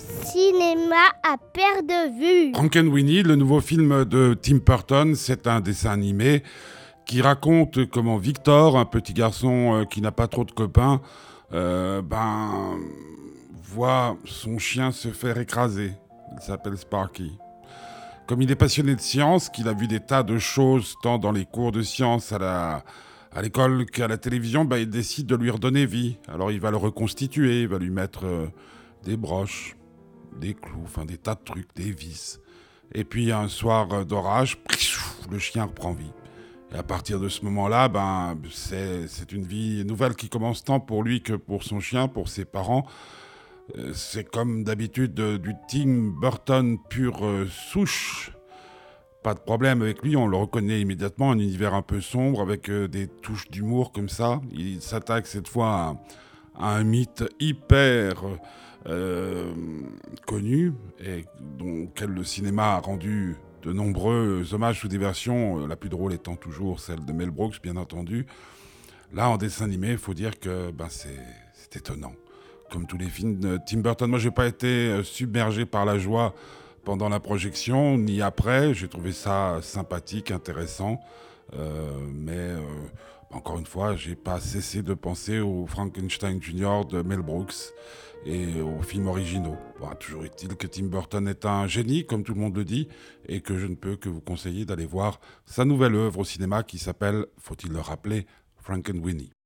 cinéma à perte de vue. Frankenweenie, le nouveau film de Tim Burton, c'est un dessin animé qui raconte comment Victor, un petit garçon euh, qui n'a pas trop de copains, euh, ben, voit son chien se faire écraser. Il s'appelle Sparky. Comme il est passionné de science, qu'il a vu des tas de choses tant dans les cours de science à la à l'école qu'à la télévision, ben, il décide de lui redonner vie. Alors il va le reconstituer, il va lui mettre euh, des broches, des clous, enfin des tas de trucs, des vis. Et puis un soir d'orage, le chien reprend vie. Et à partir de ce moment-là, ben, c'est une vie nouvelle qui commence tant pour lui que pour son chien, pour ses parents. Euh, c'est comme d'habitude du Tim Burton pure euh, souche. Pas de problème avec lui, on le reconnaît immédiatement, un univers un peu sombre avec euh, des touches d'humour comme ça. Il s'attaque cette fois à, un mythe hyper connu et dont le cinéma a rendu de nombreux hommages sous des versions, la plus drôle étant toujours celle de Mel Brooks, bien entendu. Là, en dessin animé, il faut dire que ben, c'est étonnant comme tous les films de Tim Burton. Moi, j'ai pas été euh, submergé par la joie pendant la projection, ni après. J'ai trouvé ça sympathique, intéressant. Euh, mais euh, encore une fois, j'ai pas cessé de penser au Frankenstein Jr. de Mel Brooks et aux films originaux. toujours est-il que Tim Burton est un génie, comme tout le monde le dit, et que je ne peux que vous conseiller d'aller voir sa nouvelle œuvre au cinéma qui s'appelle, faut-il le rappeler, Frankenweenie.